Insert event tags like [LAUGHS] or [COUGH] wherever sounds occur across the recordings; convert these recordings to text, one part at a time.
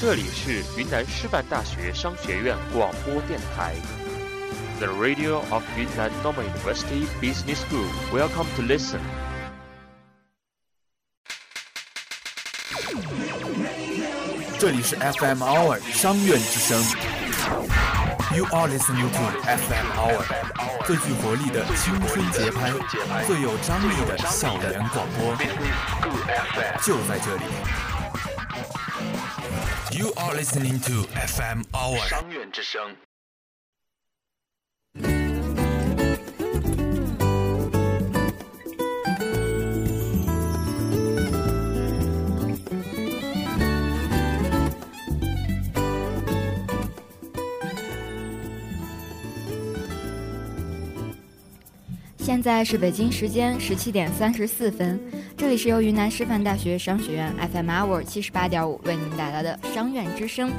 这里是云南师范大学商学院广播电台，The Radio of Yunnan Normal University Business School. Welcome to listen. 这里是 FM Hour 商院之声。You are listening to FM Hour，最具活力的青春节拍，最有张力的校园广播，就在这里。You are listening to FM Hour 商院之声。 现在是北京时间十七点三十四分，这里是由云南师范大学商学院 FM Hour 七十八点五为您带来的商院之声，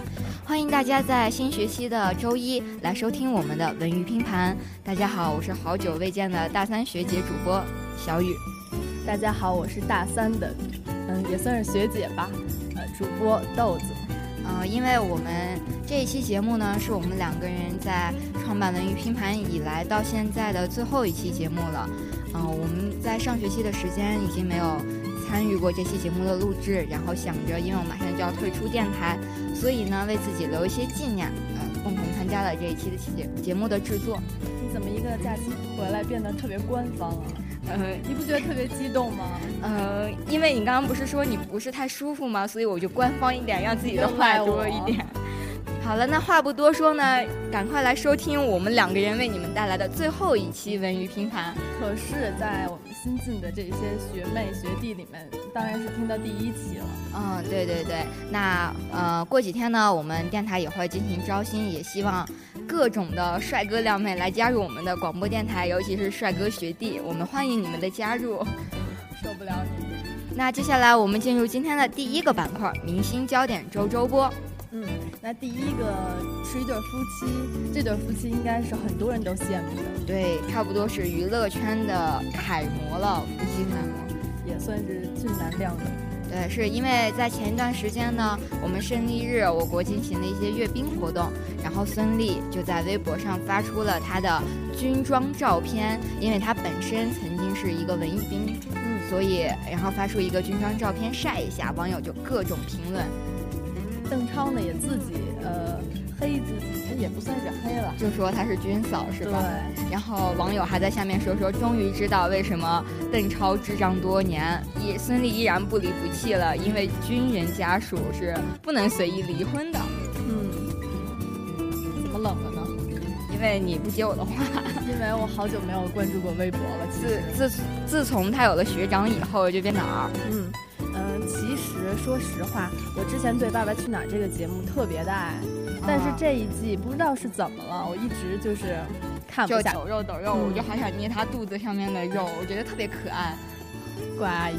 欢迎大家在新学期的周一来收听我们的文娱拼盘。大家好，我是好久未见的大三学姐主播小雨。大家好，我是大三的，嗯，也算是学姐吧，呃，主播豆子。呃，因为我们这一期节目呢，是我们两个人在创办文娱拼盘以来到现在的最后一期节目了。嗯、我们在上学期的时间已经没有参与过这期节目的录制，然后想着，因为我马上就要退出电台，所以呢，为自己留一些纪念，呃，共同参加了这一期的节节目的制作。你怎么一个假期回来变得特别官方啊？呃，你不觉得特别激动吗？呃，因为你刚刚不是说你不是太舒服吗？所以我就官方一点，让自己的话多一点。好了，那话不多说呢，赶快来收听我们两个人为你们带来的最后一期文娱拼盘。可是，在我们新进的这些学妹学弟里面，当然是听到第一期了。嗯，对对对，那呃，过几天呢，我们电台也会进行招新，也希望各种的帅哥靓妹来加入我们的广播电台，尤其是帅哥学弟，我们欢迎你们的加入。受不了你。那接下来我们进入今天的第一个板块——明星焦点周周播。嗯，那第一个是一对夫妻，这对夫妻应该是很多人都羡慕的，对，差不多是娱乐圈的楷模了，夫妻楷模。也算是俊男靓女。对，是因为在前一段时间呢，我们胜利日我国进行了一些阅兵活动，然后孙俪就在微博上发出了她的军装照片，因为她本身曾经是一个文艺兵，嗯，所以然后发出一个军装照片晒一下，网友就各种评论，邓超呢也自己呃黑自己，他也不算是黑了，就说他是军嫂是吧？对。然后网友还在下面说说，终于知道为什么邓超智障多年，依孙俪依然不离不弃了，因为军人家属是不能随意离婚的。嗯，怎么冷了呢？因为你不接我的话，[LAUGHS] 因为我好久没有关注过微博了。自，自自从他有了学长以后，就变得二。嗯嗯，其实说实话，我之前对《爸爸去哪儿》这个节目特别的爱，但是啊这一季不知道是怎么了，我一直就是看不下。就抖肉抖肉，嗯我就好想捏他肚子上面的肉，我觉得特别可爱。怪阿姨，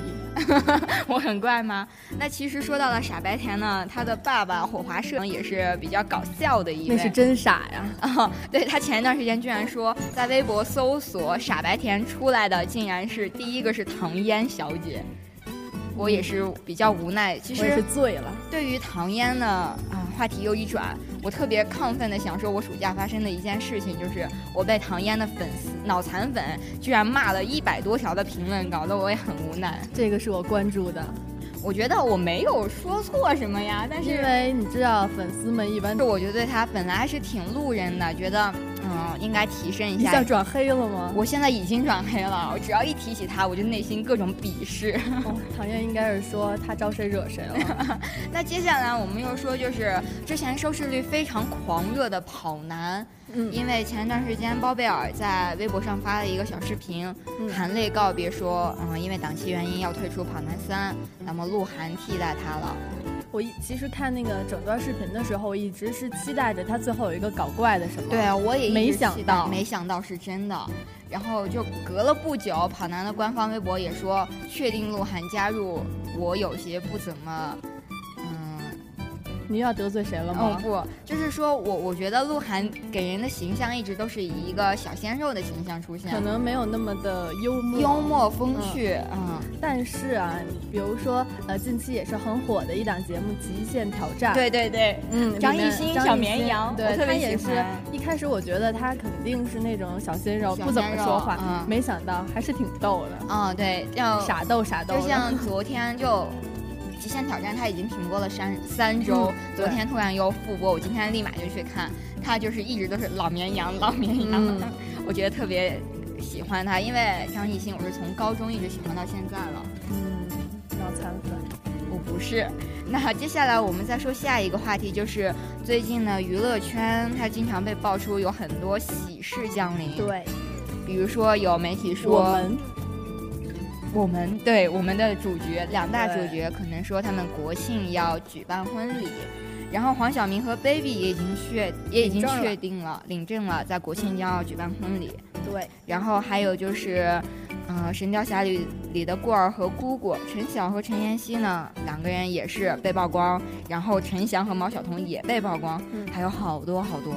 [LAUGHS] 我很怪吗？那其实说到了傻白甜呢，他的爸爸火华社也是比较搞笑的一位。那是真傻呀！[LAUGHS] 啊，对他前一段时间居然说，在微博搜索傻白甜出来的，竟然是第一个是唐嫣小姐。我也是比较无奈，其我也是醉了。对于唐嫣呢，啊，话题又一转，我特别亢奋的想说，我暑假发生的一件事情，就是我被唐嫣的粉丝脑残粉居然骂了一百多条的评论，搞得我也很无奈。这个是我关注的，我觉得我没有说错什么呀，但是因为你知道粉丝们一般是我觉得对他本来还是挺路人的，觉得嗯应该提升一下一下。转黑了吗？我现在已经转黑了，我只要一提起他，我就内心各种鄙视。哦，唐嫣应该是说他招谁惹谁了。[LAUGHS] 那接下来我们又说，就是之前收视率非常狂热的跑男，嗯因为前一段时间包贝尔在微博上发了一个小视频，嗯含泪告别说，嗯，因为档期原因要退出跑男三，那么鹿晗替代他了。我一其实看那个整段视频的时候，我一直是期待着他最后有一个搞怪的什么。对啊，我也一直没想到没想到是真的。然后就隔了不久，跑男的官方微博也说确定鹿晗加入，我有些不怎么，嗯，你又要得罪谁了吗？哦不，就是说我我觉得鹿晗给人的形象一直都是以一个小鲜肉的形象出现，可能没有那么的幽默幽默风趣，嗯。但是啊，比如说呃，近期也是很火的一档节目《极限挑战》。对对对，嗯，张艺兴小绵羊，对，特别也是。一开始我觉得他肯定是那种小鲜肉，不怎么说话，嗯，没想到还是挺逗的。嗯，对，要傻逗傻逗。就像昨天就。极限挑战他已经停播了三三周，昨天突然又复播，我今天立马就去看。他就是一直都是老绵羊，老绵羊，[LAUGHS] 我觉得特别喜欢他，因为张艺兴我是从高中一直喜欢到现在了。嗯，脑残粉，我不是。那接下来我们再说下一个话题，就是最近呢娱乐圈它经常被爆出有很多喜事降临。对，比如说有媒体说我们。我们对我们的主角两大主角可能说他们国庆要举办婚礼，然后黄晓明和 Baby 也已经确也已经确定了领证了，在国庆将要举办婚礼。对，然后还有就是，嗯，《神雕侠侣》里的过儿和姑姑陈晓和陈妍希呢，两个人也是被曝光，然后陈翔和毛晓彤也被曝光，还有好多好多。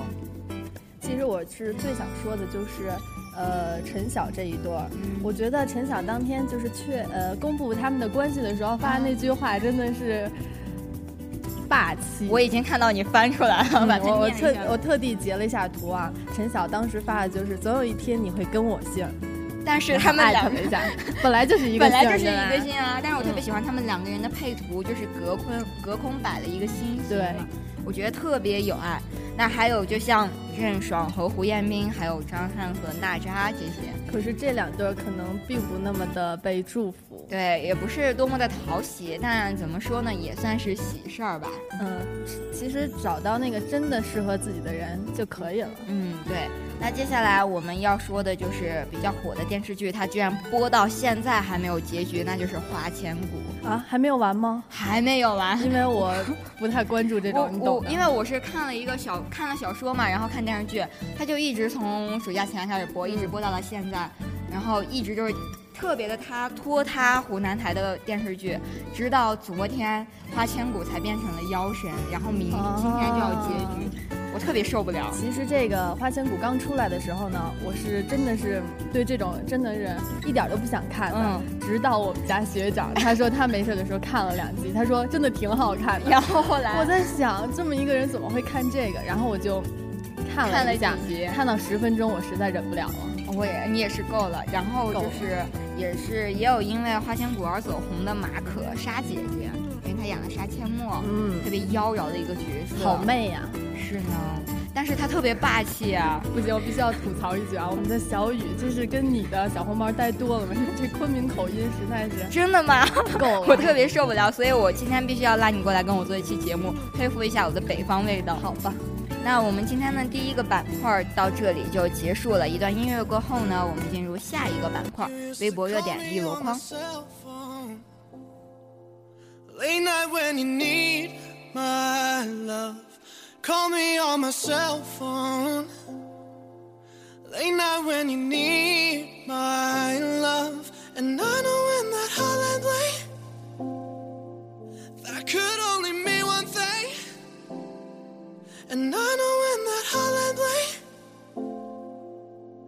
其实我是最想说的就是。呃，陈晓这一对儿，我觉得陈晓当天就是确呃公布他们的关系的时候发的那句话真的是霸气。我已经看到你翻出来了，我我特我特地截了一下图啊。陈晓当时发的就是总有一天你会跟我姓，但是他们两个本来就是一个 [LAUGHS] 本来就是一个姓啊。但是我特别喜欢他们两个人的配图，就是隔空隔空摆了一个心形，对，我觉得特别有爱。那还有就像任爽和胡彦斌，还有张翰和娜扎这些，可是这两对可能并不那么的被祝福，对，也不是多么的讨喜，但怎么说呢，也算是喜事儿吧。嗯，其实找到那个真的适合自己的人就可以了。嗯，对。那接下来我们要说的就是比较火的电视剧，它居然播到现在还没有结局，那就是《花千骨》啊，还没有完吗？还没有完，因为我不太关注这种，[LAUGHS] 你懂因为我是看了一个小看了小说嘛，然后看电视剧，它就一直从暑假前开始播，一直播到了现在，然后一直就是特别的他拖沓湖南台的电视剧，直到昨天《花千骨》才变成了妖神，然后明今天就要结局。我特别受不了。其实这个《花千骨》刚出来的时候呢，我是真的是对这种真的是一点都不想看的。嗯。直到我们家学长他说他没事的时候看了两集，他说真的挺好看的。[LAUGHS] 然后后来我在想，这么一个人怎么会看这个？然后我就看了几集，看到十分钟，我实在忍不了了。我也你也是够了。然后就是也是也有因为《花千骨》而走红的马可莎姐姐，因为她演了沙阡陌，嗯，特别妖娆的一个角色，好媚呀。是呢，但是他特别霸气啊！不行，我必须要吐槽一句啊！我们的小雨就是跟你的小红帽带多了嘛，[LAUGHS] 这昆明口音实在是真的吗？[LAUGHS] 够了，我特别受不了，所以我今天必须要拉你过来跟我做一期节目，恢复一下我的北方味道。好吧，那我们今天的第一个板块到这里就结束了。一段音乐过后呢，我们进入下一个板块——微博热点一箩筐。Call me on my cell phone. Late night when you need my love. And I know when that hotline bling, that could And I know when that hotline bling,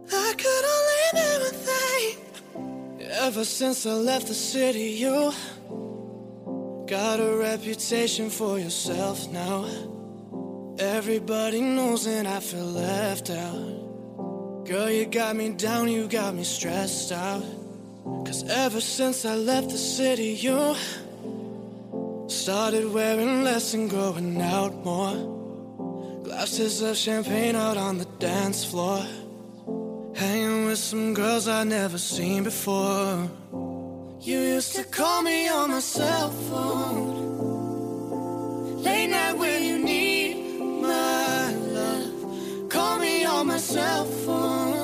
that could only mean one thing. Ever since I left the city, you got a reputation for yourself now. Everybody knows and I feel left out. Girl, you got me down, you got me stressed out. Cause ever since I left the city, you started wearing less and going out more. Glasses of champagne out on the dance floor. Hanging with some girls I'd never seen before. You used to call me on my cell phone. Late night when you need my love. Call me on my cell phone.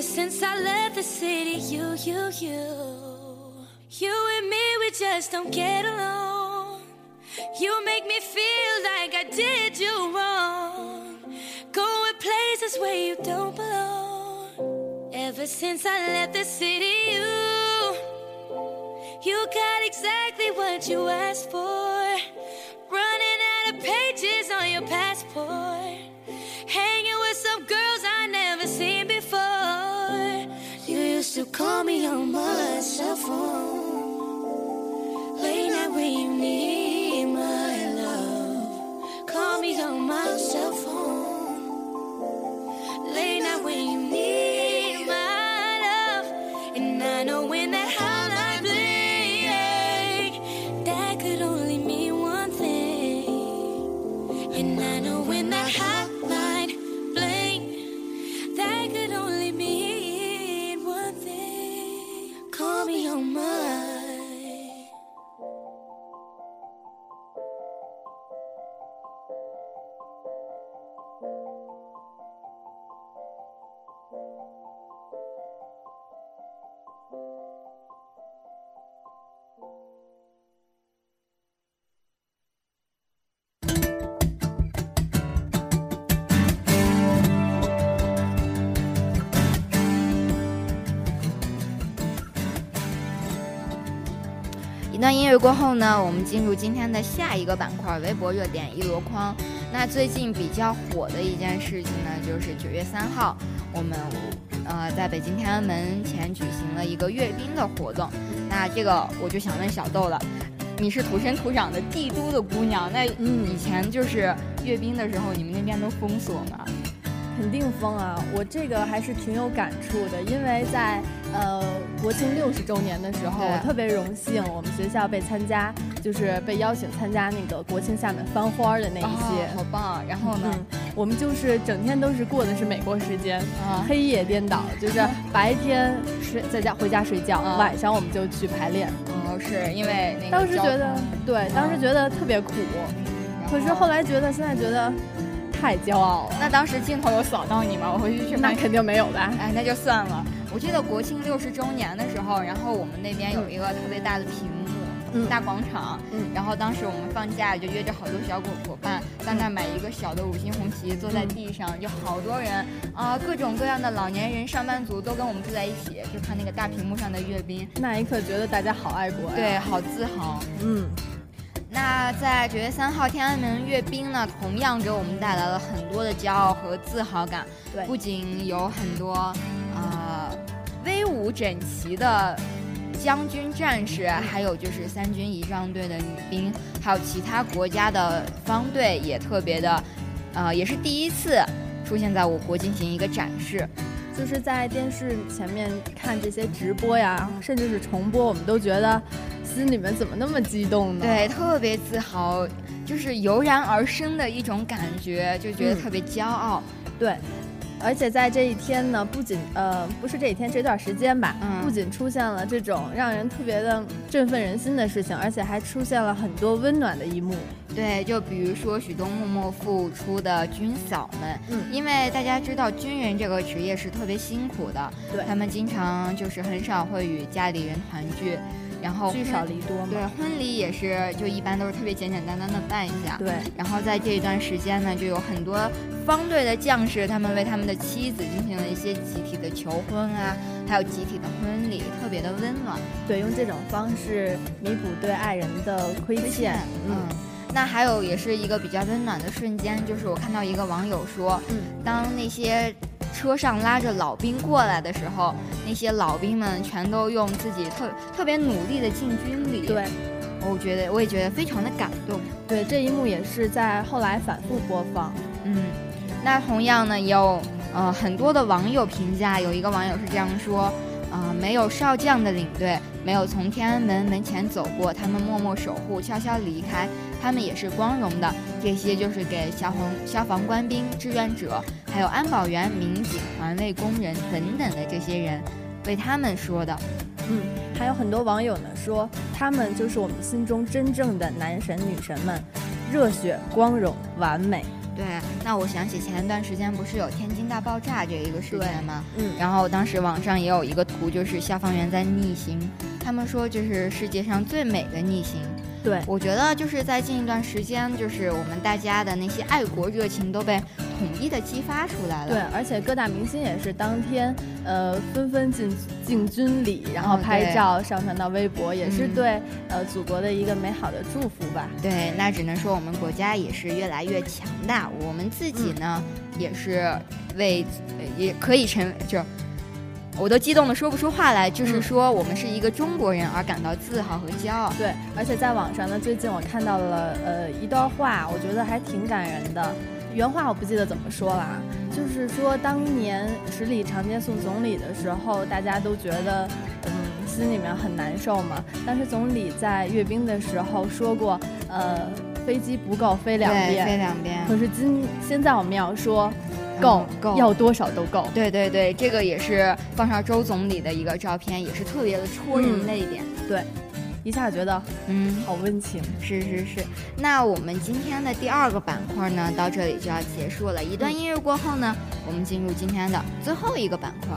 Ever since I left the city, you, you, you, you and me, we just don't get along. You make me feel like I did you wrong. Going places where you don't belong. Ever since I left the city, you, you got exactly what you asked for. Running out of pages on your passport. Used to call me on my cell phone. Late night when you need my love. Call me on my cell phone. Late night when you need my love. And I know when 段音乐过后呢，我们进入今天的下一个板块——微博热点一箩筐。那最近比较火的一件事情呢，就是九月三号，我们呃在北京天安门前举行了一个阅兵的活动。那这个我就想问小豆了，你是土生土长的帝都的姑娘，那以前就是阅兵的时候，你们那边都封锁吗？肯定风啊！我这个还是挺有感触的，因为在呃国庆六十周年的时候，我特别荣幸，我们学校被参加，就是被邀请参加那个国庆下面翻花的那一些。哦好棒啊！然后呢？嗯，我们就是整天都是过的是美国时间，啊黑夜颠倒，就是白天睡在家回家睡觉，啊晚上我们就去排练。哦，是因为那个当时觉得对，当时觉得特别苦，然可是后来觉得现在觉得太骄傲了。那当时镜头有扫到你吗？我回去去买那肯定没有吧？哎，那就算了。我记得国庆六十周年的时候，然后我们那边有一个特别大的屏幕，嗯大广场，嗯然后当时我们放假就约着好多小伙伙伴在那儿买一个小的五星红旗，坐在地上，就好多人啊、各种各样的老年人、上班族都跟我们坐在一起，就看那个大屏幕上的阅兵，那一刻觉得大家好爱国呀。对，，好自豪。嗯，那在九月三号天安门阅兵呢，同样给我们带来了很多的骄傲和自豪感。对不仅有很多呃威武整齐的将军战士，还有就是三军仪仗队的女兵，还有其他国家的方队也特别的，呃，也是第一次出现在我国进行一个展示。就是在电视前面看这些直播呀，甚至是重播，我们都觉得心里面怎么那么激动呢？对，特别自豪，就是油然而生的一种感觉，就觉得嗯特别骄傲。对，而且在这一天呢，不仅呃不是这一天这段时间吧，嗯不仅出现了这种让人特别的振奋人心的事情，而且还出现了很多温暖的一幕。对，就比如说许多默默付出的军嫂们，嗯因为大家知道军人这个职业是特别辛苦的，对他们经常就是很少会与家里人团聚，然后聚少离多嘛。对，婚礼也是就一般都是特别简简单单的办一下。对，然后在这一段时间呢，就有很多方队的将士，他们为他们的妻子进行了一些集体的求婚啊，还有集体的婚礼，特别的温暖。对，用这种方式弥补对爱人的亏欠。嗯，那还有也是一个比较温暖的瞬间，就是我看到一个网友说，嗯，当那些车上拉着老兵过来的时候，那些老兵们全都用自己特特别努力的进军礼，对，我觉得我也觉得非常的感动。对，这一幕也是在后来反复播放。嗯，那同样呢，也有呃很多的网友评价，有一个网友是这样说。啊、没有少将的领队，没有从天安门门前走过，他们默默守护，悄悄离开，他们也是光荣的。这些就是给消防消防官兵、志愿者，还有安保员、民警、环卫工人等等的这些人，为他们说的。嗯，还有很多网友呢说，他们就是我们心中真正的男神女神们，热血、光荣、完美。对，那我想起前一段时间不是有天津大爆炸这一个事件吗？嗯，然后当时网上也有一个图，就是消防员在逆行，他们说这是世界上最美的逆行。对，我觉得就是在近一段时间，就是我们大家的那些爱国热情都被统一的激发出来了。对，而且各大明星也是当天，呃，纷纷进进军礼，然后拍照上传到微博，也是对呃祖国的一个美好的祝福吧。对，那只能说我们国家也是越来越强大，我们自己呢也是为也可以成就。我都激动的说不出话来，就是说我们是一个中国人而感到自豪和骄傲。对，而且在网上呢，最近我看到了呃一段话，我觉得还挺感人的。原话我不记得怎么说了，就是说当年十里长街送总理的时候，大家都觉得嗯心里面很难受嘛。当时总理在阅兵的时候说过，呃飞机不够飞两遍，飞两遍。可是今现在我们要说。够够，要多少都够。对对对，这个也是放上周总理的一个照片，也是特别的戳人泪点。对，一下觉得嗯好温情。是是是。那我们今天的第二个板块呢，到这里就要结束了。一段音乐过后呢，我们进入今天的最后一个板块。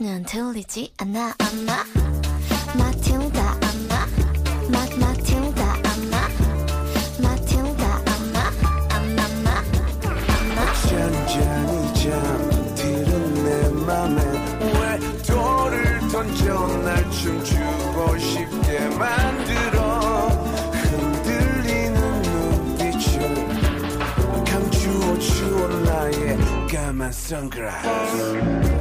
는 들리지 않아 아마. 마틸다 아마. 마 마틸다 아마. 마틸다 아마. 아마 아마. 잔잔히 잠들은 내 맘에 왜 돌을 던져 날 춤추고 싶게 만들어 흔들리는 눈빛을 감추어 주온 나의 까만 선글라스.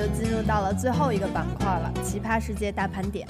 就进入到了最后一个板块了——奇葩世界大盘点。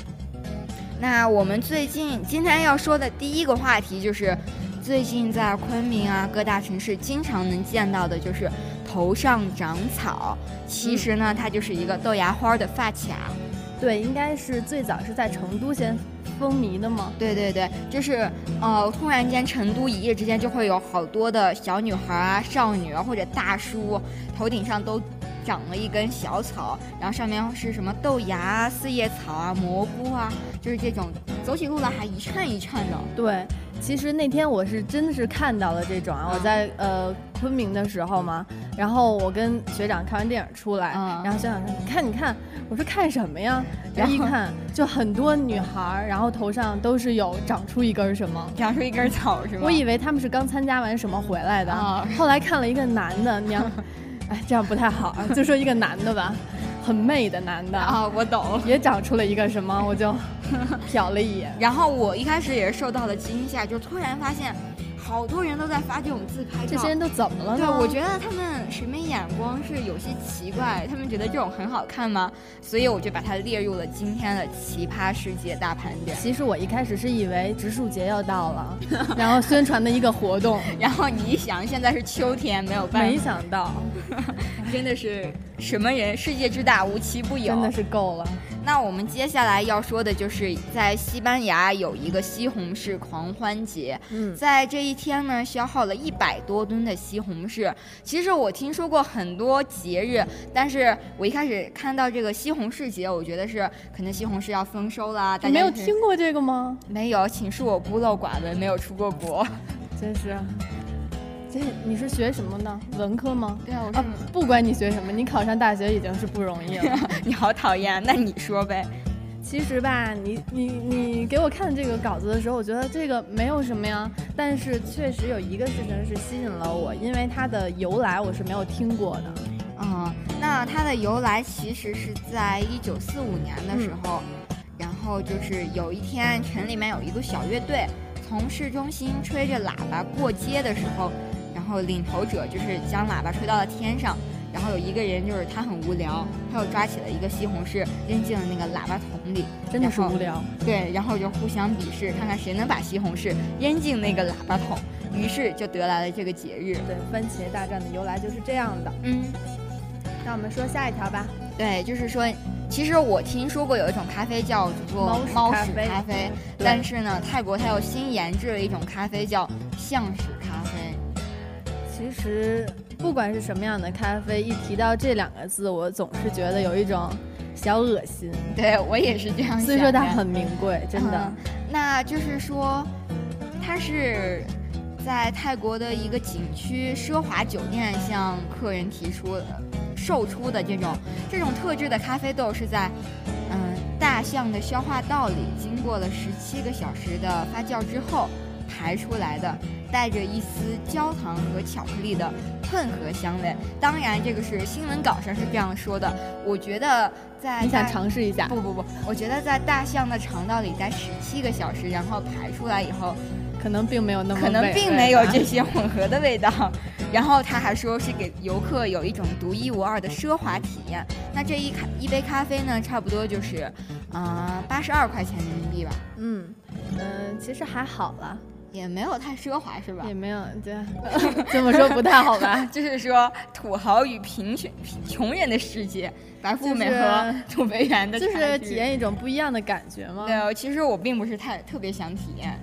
那我们最近今天要说的第一个话题就是，最近在昆明啊各大城市经常能见到的就是头上长草，其实呢它就是一个豆芽花的发卡。对，应该是最早是在成都先风靡的嘛。对对对，就是呃，突然间成都一夜之间就会有好多的小女孩啊、少女啊或者大叔头顶上都长了一根小草，然后上面是什么豆芽啊、四叶草啊、蘑菇啊，就是这种走起路来还一颤一颤的。对。其实那天我是真的是看到了这种啊，我在呃昆明的时候嘛，然后我跟学长看完电影出来，然后学长说你看你看，我说看什么呀？然后一看就很多女孩，然后头上都是有长出一根什么，长出一根草是吗？我以为他们是刚参加完什么回来的，后来看了一个男的，娘，[LAUGHS] 哎这样不太好啊，就说一个男的吧。很媚的男的啊，我懂，也长出了一个什么，我就瞟了一眼，[LAUGHS] 然后我一开始也是受到了惊吓，就突然发现。好多人都在发这种自拍照，这些人都怎么了呢？对，我觉得他们审美眼光是有些奇怪，他们觉得这种很好看吗？所以我就把它列入了今天的奇葩世界大盘点。其实我一开始是以为植树节要到了，[LAUGHS] 然后宣传的一个活动，[LAUGHS] 然后你一想，现在是秋天，没有办法，没想到，[LAUGHS] 真的是什么人？世界之大，无奇不有，真的是够了。那我们接下来要说的就是在西班牙有一个西红柿狂欢节，嗯，在这一天呢，消耗了一百多吨的西红柿。其实我听说过很多节日，但是我一开始看到这个西红柿节，我觉得是可能西红柿要丰收啦。你没有听过这个吗？没有，请恕我孤陋寡闻，没有出过国，真是。这你是学什么的？文科吗？对啊，我是。不管你学什么，你考上大学已经是不容易了。[LAUGHS] 你好讨厌，那你说呗。其实吧，你你你给我看这个稿子的时候，我觉得这个没有什么呀。但是确实有一个事情是吸引了我，因为它的由来我是没有听过的。嗯，那它的由来其实是在一九四五年的时候，然后就是有一天城里面有一个小乐队从市中心吹着喇叭过街的时候。然后领头者就是将喇叭吹到了天上，然后有一个人就是他很无聊，他又抓起了一个西红柿扔进了那个喇叭筒里，真的是无聊。对，然后就互相比试，看看谁能把西红柿扔进那个喇叭筒，于是就得来了这个节日。对，番茄大战的由来就是这样的。嗯，那我们说下一条吧。对，就是说，其实我听说过有一种咖啡叫做猫屎咖啡，但是呢，泰国它又新研制了一种咖啡叫象屎。其实不管是什么样的咖啡，一提到这两个字，我总是觉得有一种小恶心。对我也是这样想。所以说它很名贵，真的。那就是说，它是在泰国的一个景区奢华酒店向客人提出售出的这种这种特制的咖啡豆，是在嗯大象的消化道里经过了十七个小时的发酵之后排出来的。带着一丝焦糖和巧克力的混合香味，当然这个是新闻稿上是这样说的。我觉得在你想尝试一下？不不不，我觉得在大象的肠道里待十七个小时，然后排出来以后，可能并没有那么可能并没有这些混合的味道。[LAUGHS] 然后他还说是给游客有一种独一无二的奢华体验。那这一咖一杯咖啡呢，差不多就是啊八十二块钱人民币吧。嗯嗯，其实还好了。也没有太奢华，是吧？也没有，对 [LAUGHS] 这么说不太好吧？[LAUGHS] 就是说土豪与贫穷穷人的世界，白富美和土肥圆的，就是体验一种不一样的感觉吗？对，其实我并不是太特别想体验。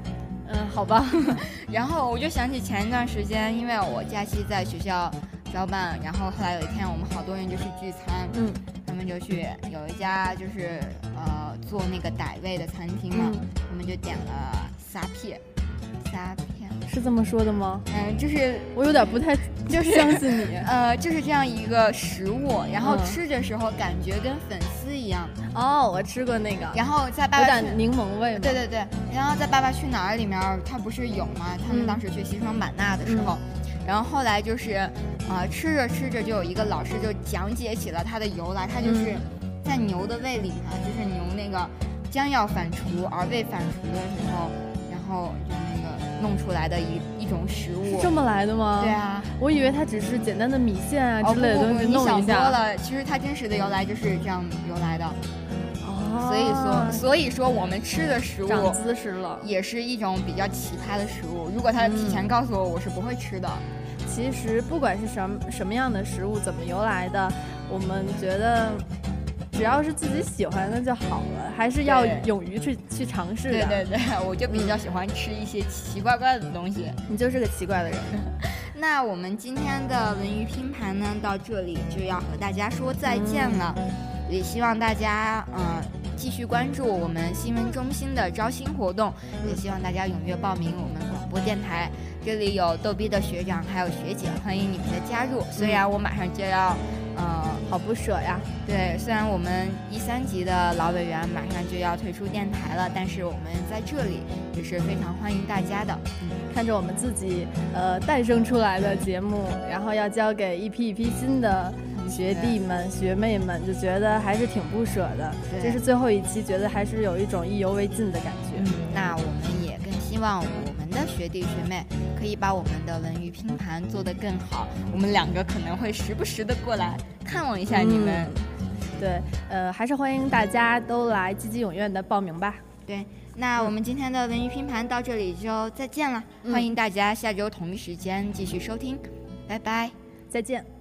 嗯，好吧。[LAUGHS] 然后我就想起前一段时间，因为我假期在学校交办，然后后来有一天我们好多人就去聚餐，嗯，他们就去有一家就是呃做那个傣味的餐厅嘛，他们就点了撒片。虾片是这么说的吗？嗯，就是我有点不太就是相信你。呃，就是这样一个食物，然后吃的时候感觉跟粉丝一样。哦，我吃过那个。然后在爸爸有点柠檬味。对对对。然后在《爸爸去哪儿》里面，他不是有吗？他们当时去西双版纳的时候，然后后来就是啊，吃着吃着就有一个老师就讲解起了它的由来。它就是在牛的胃里面，就是牛那个将要反刍而未反刍的时候，然后。弄出来的一一种食物，是这么来的吗？对啊，我以为它只是简单的米线啊之类的东西弄一下。你想多了，其实它真实的由来就是这样由来的。哦，所以说，所以说我们吃的食物长姿势了，也是一种比较奇葩的食物。如果他提前告诉我，我是不会吃的。其实不管是什么什么样的食物，怎么由来的，我们觉得只要是自己喜欢的就好了，还是要勇于去去尝试的。对对对，我就比较喜欢吃一些奇奇怪怪的东西。你就是个奇怪的人。[LAUGHS] 那我们今天的文娱拼盘呢，到这里就要和大家说再见了。也希望大家嗯继续关注我们新闻中心的招新活动，也希望大家踊跃报名我们广播电台。这里有逗逼的学长还有学姐，欢迎你们的加入。虽然我马上就要，嗯，好不舍呀。对，虽然我们一三级的老委员马上就要退出电台了，但是我们在这里也是非常欢迎大家的。嗯，看着我们自己呃诞生出来的节目，然后要交给一批一批新的。学弟们、学妹们就觉得还是挺不舍的，这是最后一期，觉得还是有一种意犹未尽的感觉。嗯，那我们也更希望我们的学弟学妹可以把我们的文娱拼盘做得更好。我们两个可能会时不时的过来看望一下你们。对，呃，还是欢迎大家都来积极踊跃的报名吧。对，那我们今天的文娱拼盘到这里就再见了，欢迎大家下周同一时间继续收听，拜拜，再见。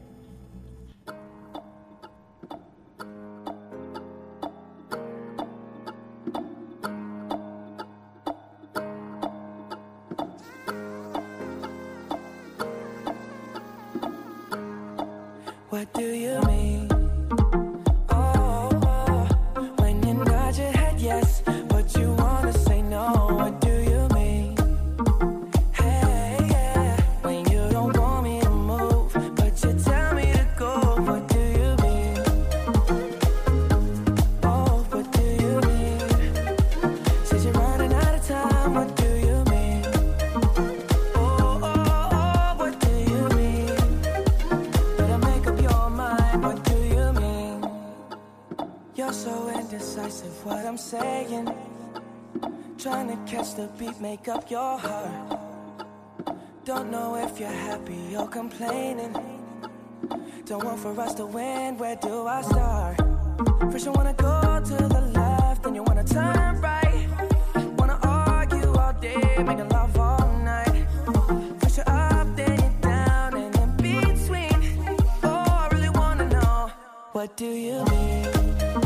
Make up your heart. Don't know if you're happy or complaining. Don't want for us to win, where do I start? First, you wanna go to the left, then you wanna turn right. Wanna argue all day, making love all night. First, you're up, then you're down, and in between. Oh, I really wanna know, what do you mean?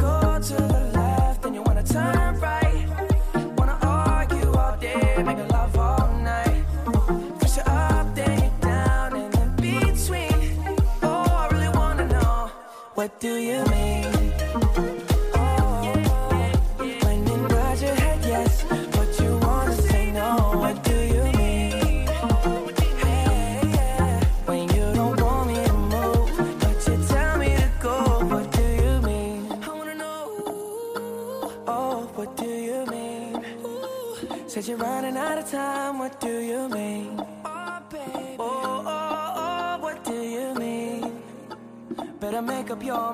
do you mean? Oh you brought your head, yes. But you wanna say no, what do you mean? Hey, yeah. When you don't want me anymore, but you tell me to go. What do you mean? I wanna know oh, who you mean? Said you're running out of time, what do you mean? Oh, baby. Oh, oh, oh, what do you mean? Better make up your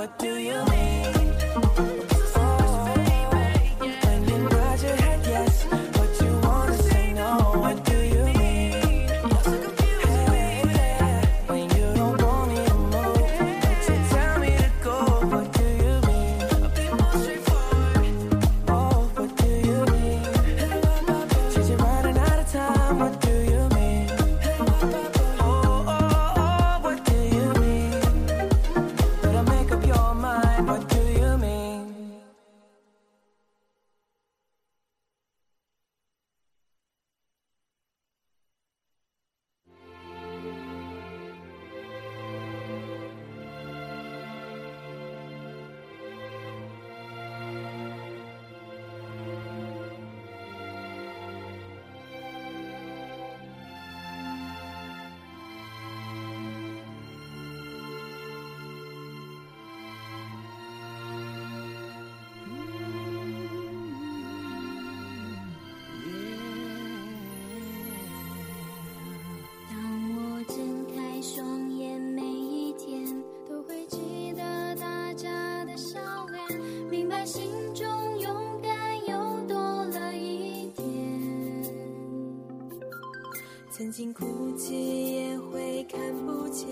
what do you mean? 曾经哭泣也会看不见，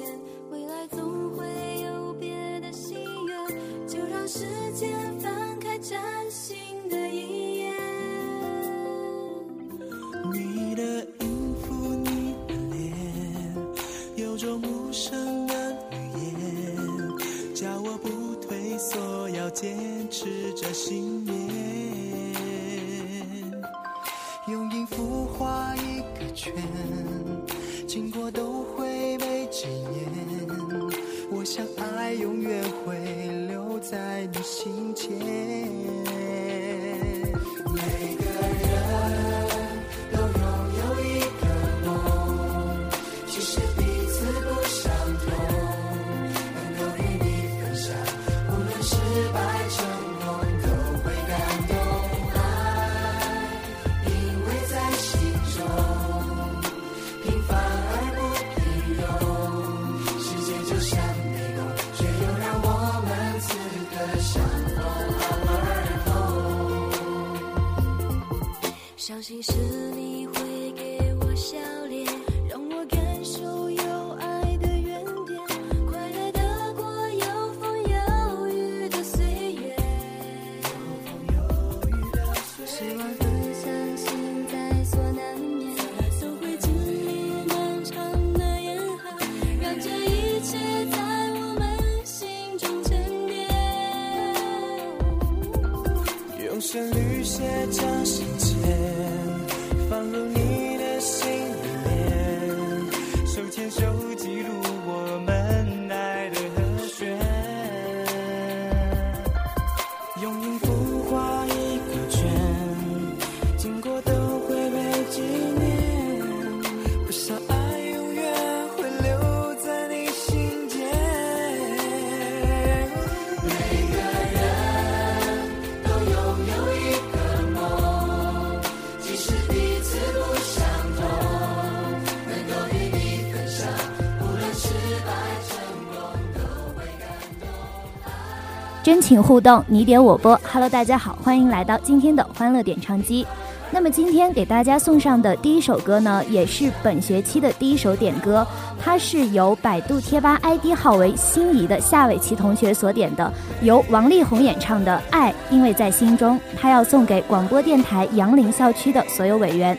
请互动，你点我播。Hello，大家好，欢迎来到今天的欢乐点唱机。那么今天给大家送上的第一首歌呢，也是本学期的第一首点歌，它是由百度贴吧 ID 号为心仪的夏伟琪同学所点的，由王力宏演唱的《爱因为在心中》，他要送给广播电台杨凌校区的所有委员。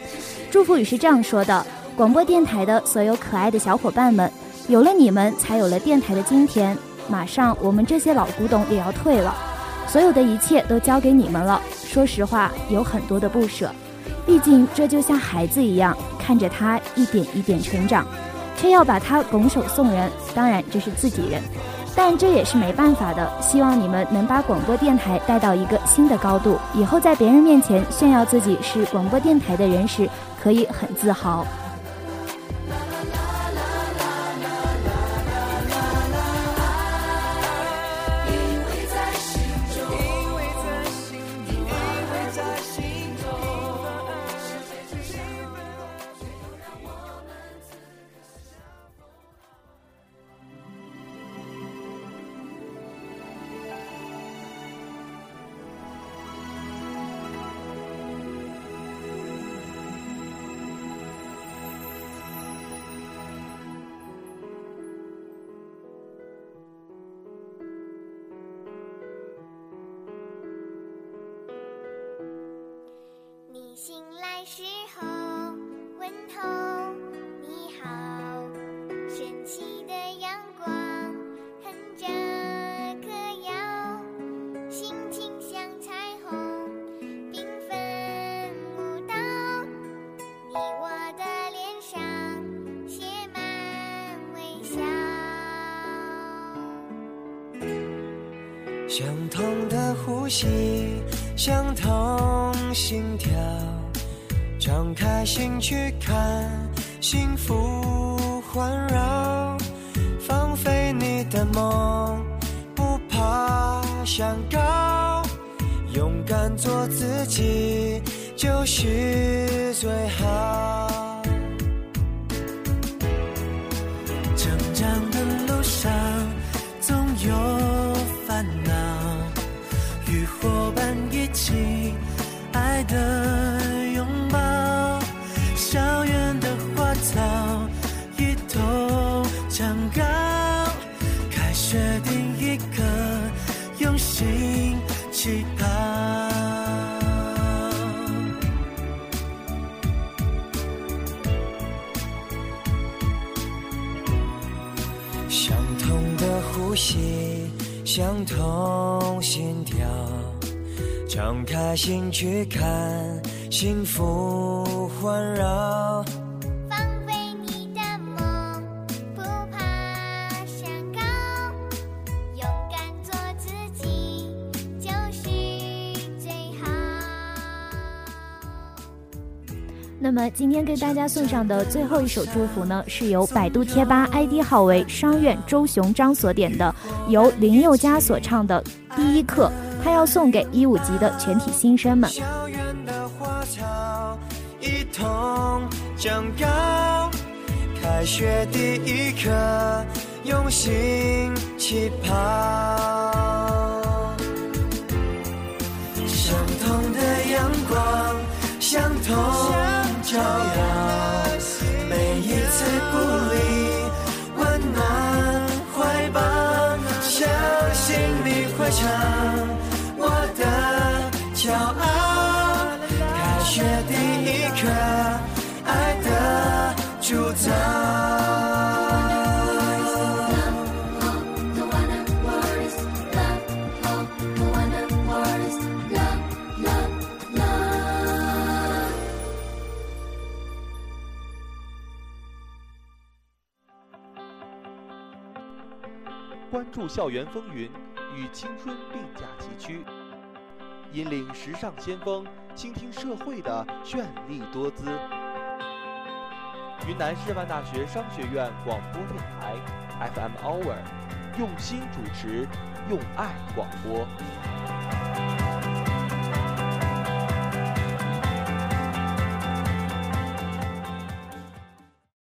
祝福语是这样说的：广播电台的所有可爱的小伙伴们，有了你们，才有了电台的今天。马上我们这些老古董也要退了，所有的一切都交给你们了。说实话，有很多的不舍，毕竟这就像孩子一样，看着他一点一点成长，却要把他拱手送人。当然这是自己人，但这也是没办法的。希望你们能把广播电台带到一个新的高度，以后在别人面前炫耀自己是广播电台的人时，可以很自豪。醒来时候问候你好，神奇的阳光哼着歌谣，心情像彩虹缤纷舞蹈，你我的脸上写满微笑。相同的呼吸，相同心跳，敞开心去看，幸福环绕，放飞你的梦，不怕想高，勇敢做自己就是最好。成长的路上总有烦恼，与伙伴一起爱的敞开心去看，幸福环绕。放飞你的梦，不怕山高，勇敢做自己就是最好。那么今天给大家送上的最后一首祝福呢，是由百度贴吧 ID 号为商院周雄章所点的，由林宥嘉所唱的《第一课》，他要送给一五级的全体新生们。校园的花草一同长高，开学第一课，用心起跑。关注校园风云，与青春并驾齐驱，引领时尚先锋，倾听社会的绚丽多姿。云南师范大学商学院广播电台 FM Hour，用心主持，用爱广播。